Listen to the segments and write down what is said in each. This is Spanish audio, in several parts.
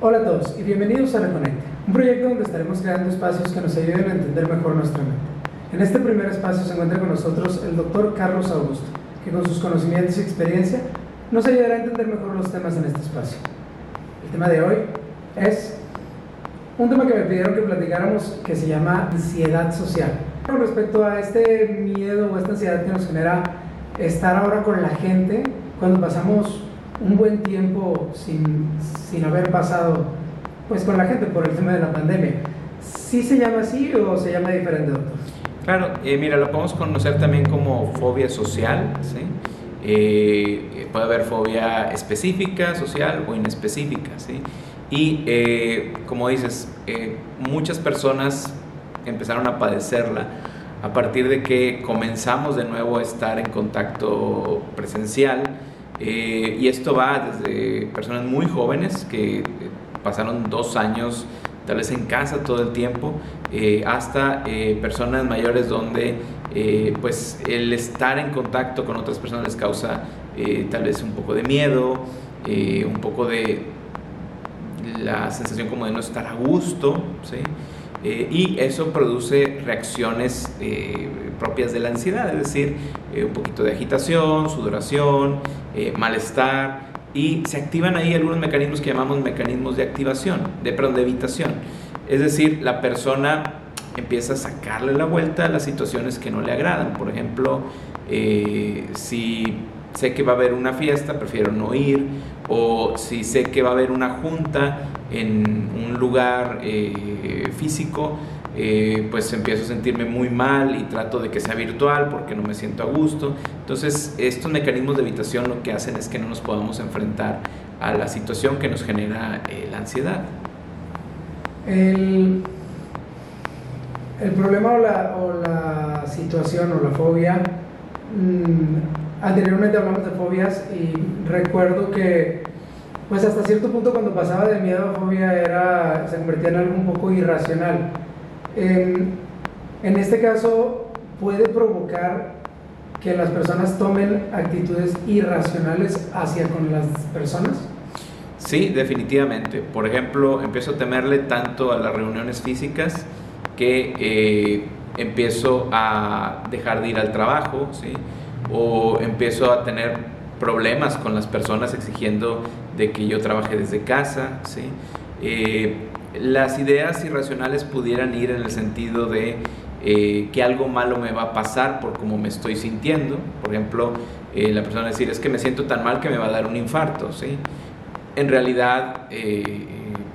Hola a todos y bienvenidos a Reconecte, un proyecto donde estaremos creando espacios que nos ayuden a entender mejor nuestra mente. En este primer espacio se encuentra con nosotros el doctor Carlos Augusto, que con sus conocimientos y experiencia nos ayudará a entender mejor los temas en este espacio. El tema de hoy es un tema que me pidieron que platicáramos que se llama ansiedad social. Con respecto a este miedo o esta ansiedad que nos genera estar ahora con la gente cuando pasamos un buen tiempo sin, sin haber pasado pues con la gente por el tema de la pandemia. ¿Sí se llama así o se llama diferente, doctor? Claro, eh, mira, lo podemos conocer también como fobia social, ¿sí? Eh, puede haber fobia específica, social o inespecífica, ¿sí? Y eh, como dices, muchas personas empezaron a padecerla a partir de que comenzamos de nuevo a estar en contacto presencial, eh, y esto va desde personas muy jóvenes que eh, pasaron dos años tal vez en casa todo el tiempo, eh, hasta personas mayores donde pues el estar en contacto con otras personas les causa tal vez un poco de miedo, un poco de la sensación como de no estar a gusto, ¿sí? Eh, y eso produce reacciones eh, propias de la ansiedad, es decir, eh, un poquito de agitación, sudoración, malestar, y se activan ahí algunos mecanismos que llamamos mecanismos de activación, de, perdón, de evitación. Es decir, la persona empieza a sacarle la vuelta a las situaciones que no le agradan. Por ejemplo, si sé que va a haber una fiesta, prefiero no ir, o si sé que va a haber una junta en un lugar eh, físico, eh, pues empiezo a sentirme muy mal y trato de que sea virtual porque no me siento a gusto. Entonces, estos mecanismos de evitación lo que hacen es que no nos podamos enfrentar a la situación que nos genera eh, la ansiedad. El, el problema o la, o la, situación o la fobia, mm, anteriormente hablamos de fobias y recuerdo que pues hasta cierto punto cuando pasaba de miedo a fobia era, se convertía en algo un poco irracional. En, este caso puede provocar que las personas tomen actitudes irracionales hacia con las personas. Sí, definitivamente. Por ejemplo, empiezo a temerle tanto a las reuniones físicas que eh, empiezo a dejar de ir al trabajo, ¿sí? O empiezo a tener problemas con las personas exigiendo de que yo trabaje desde casa, ¿sí? Eh, las ideas irracionales pudieran ir en el sentido de eh, que algo malo me va a pasar por cómo me estoy sintiendo. Por ejemplo, eh, la persona decir, es que me siento tan mal que me va a dar un infarto, ¿sí? En realidad,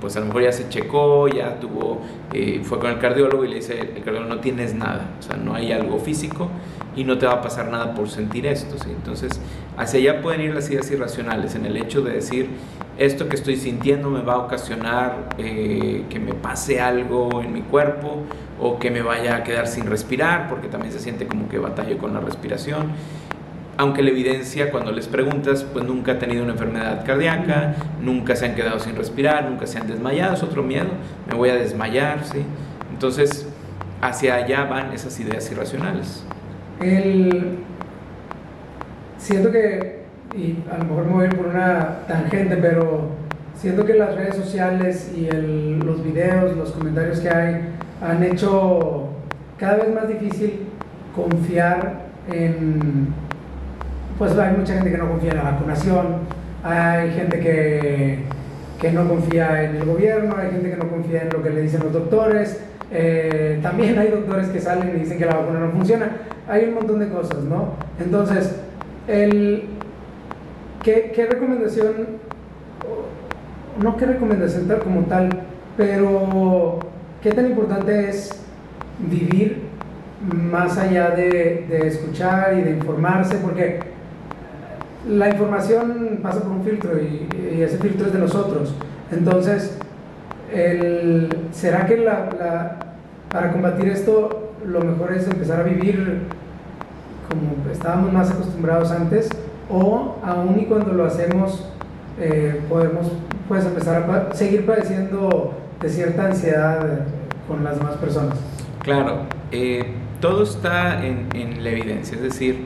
pues a lo mejor ya se checó, ya tuvo, fue con el cardiólogo y le dice, el cardiólogo no tienes nada, o sea, no hay algo físico y no te va a pasar nada por sentir esto. ¿sí? Entonces, hacia allá pueden ir las ideas irracionales, en el hecho de decir, esto que estoy sintiendo me va a ocasionar eh, que me pase algo en mi cuerpo o que me vaya a quedar sin respirar, porque también se siente como que batallo con la respiración. Aunque la evidencia, cuando les preguntas, pues nunca ha tenido una enfermedad cardíaca, nunca se han quedado sin respirar, nunca se han desmayado, es otro miedo, me voy a desmayar, ¿sí? Entonces, hacia allá van esas ideas irracionales. El, siento que, y a lo mejor me voy a ir por una tangente, pero siento que las redes sociales y los videos, los comentarios que hay, han hecho cada vez más difícil confiar en, pues hay mucha gente que no confía en la vacunación, hay gente que, que no confía en el gobierno, hay gente que no confía en lo que le dicen los doctores, eh, también hay doctores que salen y dicen que la vacuna no funciona. Hay un montón de cosas, ¿no? Entonces, el, ¿qué, ¿qué, recomendación, no qué recomendación tal como tal, pero qué tan importante es vivir más allá de, de escuchar y de informarse? Porque la información pasa por un filtro y, y ese filtro es de nosotros. Entonces, ¿será que la, para combatir esto lo mejor es empezar a vivir como estábamos más acostumbrados antes? ¿O aún y cuando lo hacemos eh, podemos pues, empezar a seguir padeciendo de cierta ansiedad con las demás personas? Claro, eh, todo está en, la evidencia, es decir,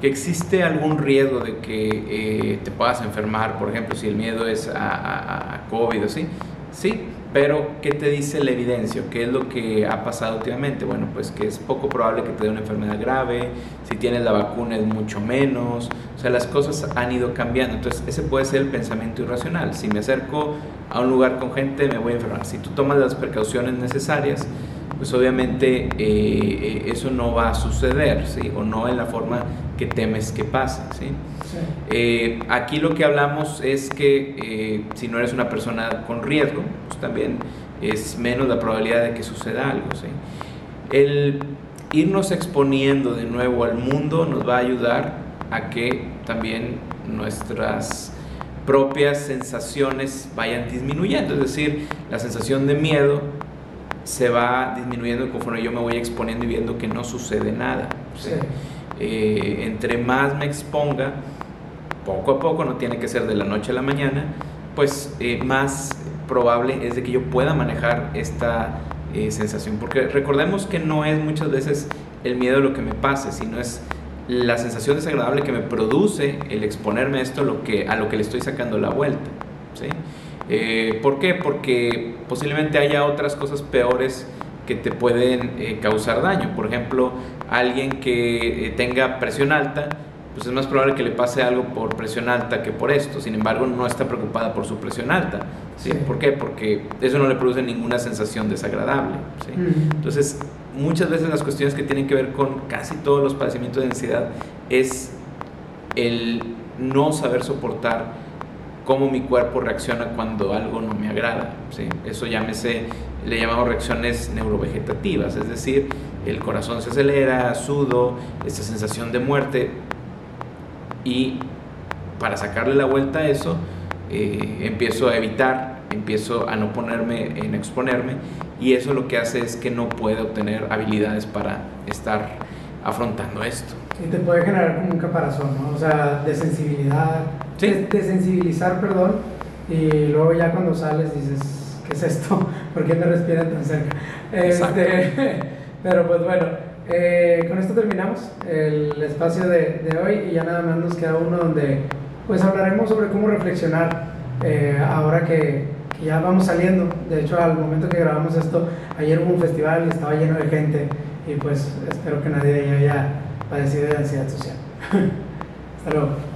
que existe algún riesgo de que eh, te puedas enfermar, por ejemplo, si el miedo es a COVID o así, sí, pero, ¿qué te dice la evidencia? ¿Qué es lo que ha pasado últimamente? Bueno, pues que es poco probable que te dé una enfermedad grave, si tienes la vacuna es mucho menos, o sea, las cosas han ido cambiando. Entonces, ese puede ser el pensamiento irracional. Si me acerco a un lugar con gente, me voy a enfermar. Si tú tomas las precauciones necesarias, pues obviamente eh, eso no va a suceder, ¿sí? O no en la forma que temes que pase, ¿sí? Eh, aquí lo que hablamos es que eh, si no eres una persona con riesgo, pues también es menos la probabilidad de que suceda algo. ¿sí? El irnos exponiendo de nuevo al mundo nos va a ayudar a que también nuestras propias sensaciones vayan disminuyendo, es decir, la sensación de miedo se va disminuyendo conforme yo me voy exponiendo y viendo que no sucede nada. Eh, entre más me exponga, poco a poco, no tiene que ser de la noche a la mañana, pues eh, más probable es de que yo pueda manejar esta eh, sensación. Porque recordemos que no es muchas veces el miedo lo que me pase, sino es la sensación desagradable que me produce el exponerme a esto lo que, a lo que le estoy sacando la vuelta. ¿sí? Eh, ¿Por qué? Porque posiblemente haya otras cosas peores que te pueden causar daño. Por ejemplo, alguien que tenga presión alta, pues es más probable que le pase algo por presión alta que por esto. Sin embargo, no está preocupada por su presión alta. ¿sí? ¿Por qué? Porque eso no le produce ninguna sensación desagradable. ¿sí? Entonces, muchas veces las cuestiones que tienen que ver con casi todos los padecimientos de ansiedad es el no saber soportar cómo mi cuerpo reacciona cuando algo no me agrada. ¿sí? Eso llámese, le llamamos reacciones neurovegetativas, es decir, el corazón se acelera, sudo, esta sensación de muerte y para sacarle la vuelta a eso, eh, empiezo a evitar, empiezo a no ponerme en exponerme y eso lo que hace es que no puede obtener habilidades para estar afrontando esto. Y te puede generar como un caparazón, ¿no? O sea, de sensibilidad, ¿Sí? de, sensibilizar, perdón, y luego ya cuando sales dices, ¿qué es esto? ¿Por qué me respiran tan cerca? Este, pero pues bueno, eh, con esto terminamos el espacio de, de, hoy y ya nada más nos queda uno donde pues hablaremos sobre cómo reflexionar eh, ahora que, que, ya vamos saliendo. De hecho, al momento que grabamos esto, ayer hubo un festival y estaba lleno de gente y pues espero que nadie haya padecido de ansiedad social. Hasta luego.